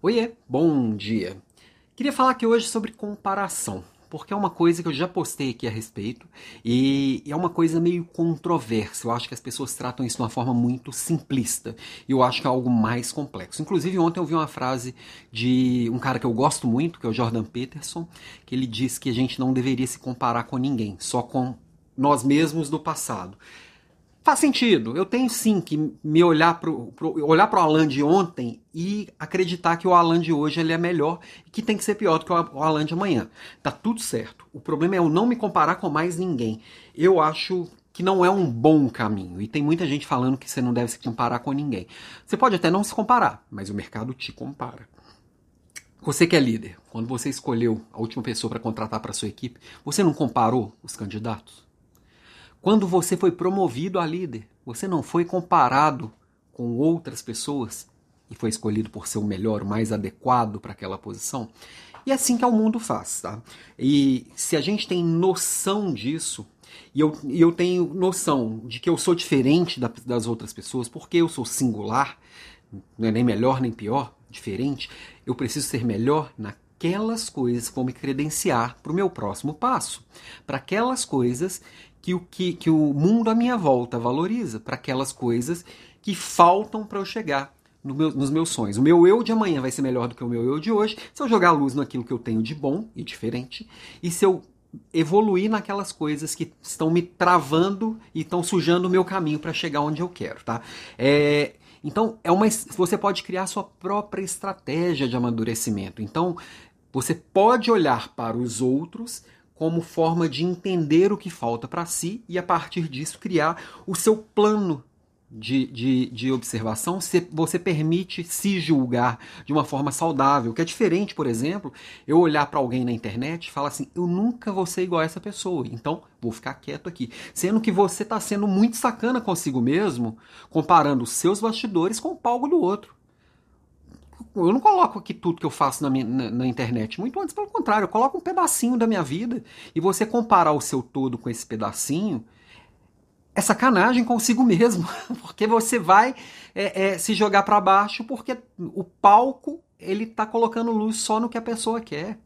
Oiê, bom dia. Queria falar aqui hoje sobre comparação, porque é uma coisa que eu já postei aqui a respeito e é uma coisa meio controversa. Eu acho que as pessoas tratam isso de uma forma muito simplista e eu acho que é algo mais complexo. Inclusive, ontem eu vi uma frase de um cara que eu gosto muito, que é o Jordan Peterson, que ele diz que a gente não deveria se comparar com ninguém, só com nós mesmos do passado. Faz sentido. Eu tenho sim que me olhar para olhar pro Alan de ontem e acreditar que o Alan de hoje ele é melhor e que tem que ser pior do que o Alan de amanhã. Tá tudo certo. O problema é eu não me comparar com mais ninguém. Eu acho que não é um bom caminho. E tem muita gente falando que você não deve se comparar com ninguém. Você pode até não se comparar, mas o mercado te compara. Você que é líder, quando você escolheu a última pessoa para contratar para sua equipe, você não comparou os candidatos? Quando você foi promovido a líder, você não foi comparado com outras pessoas e foi escolhido por ser o melhor, o mais adequado para aquela posição. E é assim que o mundo faz, tá? E se a gente tem noção disso, e eu, e eu tenho noção de que eu sou diferente da, das outras pessoas, porque eu sou singular, não é nem melhor nem pior, diferente, eu preciso ser melhor naquelas coisas que vão me credenciar para o meu próximo passo. Para aquelas coisas que o, que, que o mundo à minha volta valoriza, para aquelas coisas que faltam para eu chegar no meu, nos meus sonhos. O meu eu de amanhã vai ser melhor do que o meu eu de hoje se eu jogar a luz naquilo que eu tenho de bom e diferente e se eu evoluir naquelas coisas que estão me travando e estão sujando o meu caminho para chegar onde eu quero, tá? É, então, é uma, você pode criar sua própria estratégia de amadurecimento. Então, você pode olhar para os outros como forma de entender o que falta para si e, a partir disso, criar o seu plano de, de, de observação. Você, você permite se julgar de uma forma saudável, que é diferente, por exemplo, eu olhar para alguém na internet e falar assim: eu nunca vou ser igual a essa pessoa, então vou ficar quieto aqui. Sendo que você está sendo muito sacana consigo mesmo, comparando os seus bastidores com o palco do outro eu não coloco aqui tudo que eu faço na, minha, na, na, internet. Muito antes, pelo contrário, eu coloco um pedacinho da minha vida. E você comparar o seu todo com esse pedacinho é sacanagem consigo mesmo. Porque você vai é, é, se jogar para baixo porque o palco ele tá colocando luz só no que a pessoa quer.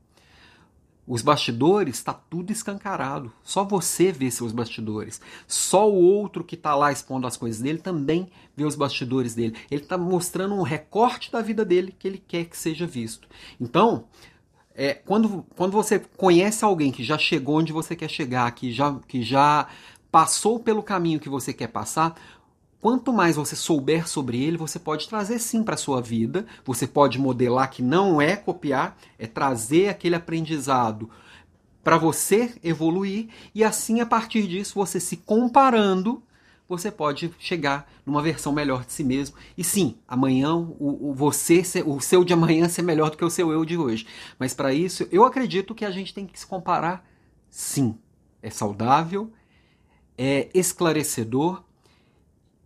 Os bastidores está tudo escancarado. Só você vê seus bastidores. Só o outro que está lá expondo as coisas dele também vê os bastidores dele. Ele está mostrando um recorte da vida dele que ele quer que seja visto. Então, é, quando, quando você conhece alguém que já chegou onde você quer chegar, que já, que já passou pelo caminho que você quer passar, Quanto mais você souber sobre ele, você pode trazer sim para a sua vida, você pode modelar que não é copiar, é trazer aquele aprendizado para você evoluir e assim a partir disso você se comparando, você pode chegar numa versão melhor de si mesmo. E sim, amanhã o, o você, o seu de amanhã ser melhor do que o seu eu de hoje. Mas para isso, eu acredito que a gente tem que se comparar sim. É saudável, é esclarecedor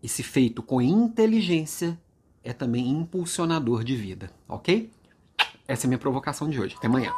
e se feito com inteligência, é também impulsionador de vida, ok? Essa é a minha provocação de hoje. Até amanhã.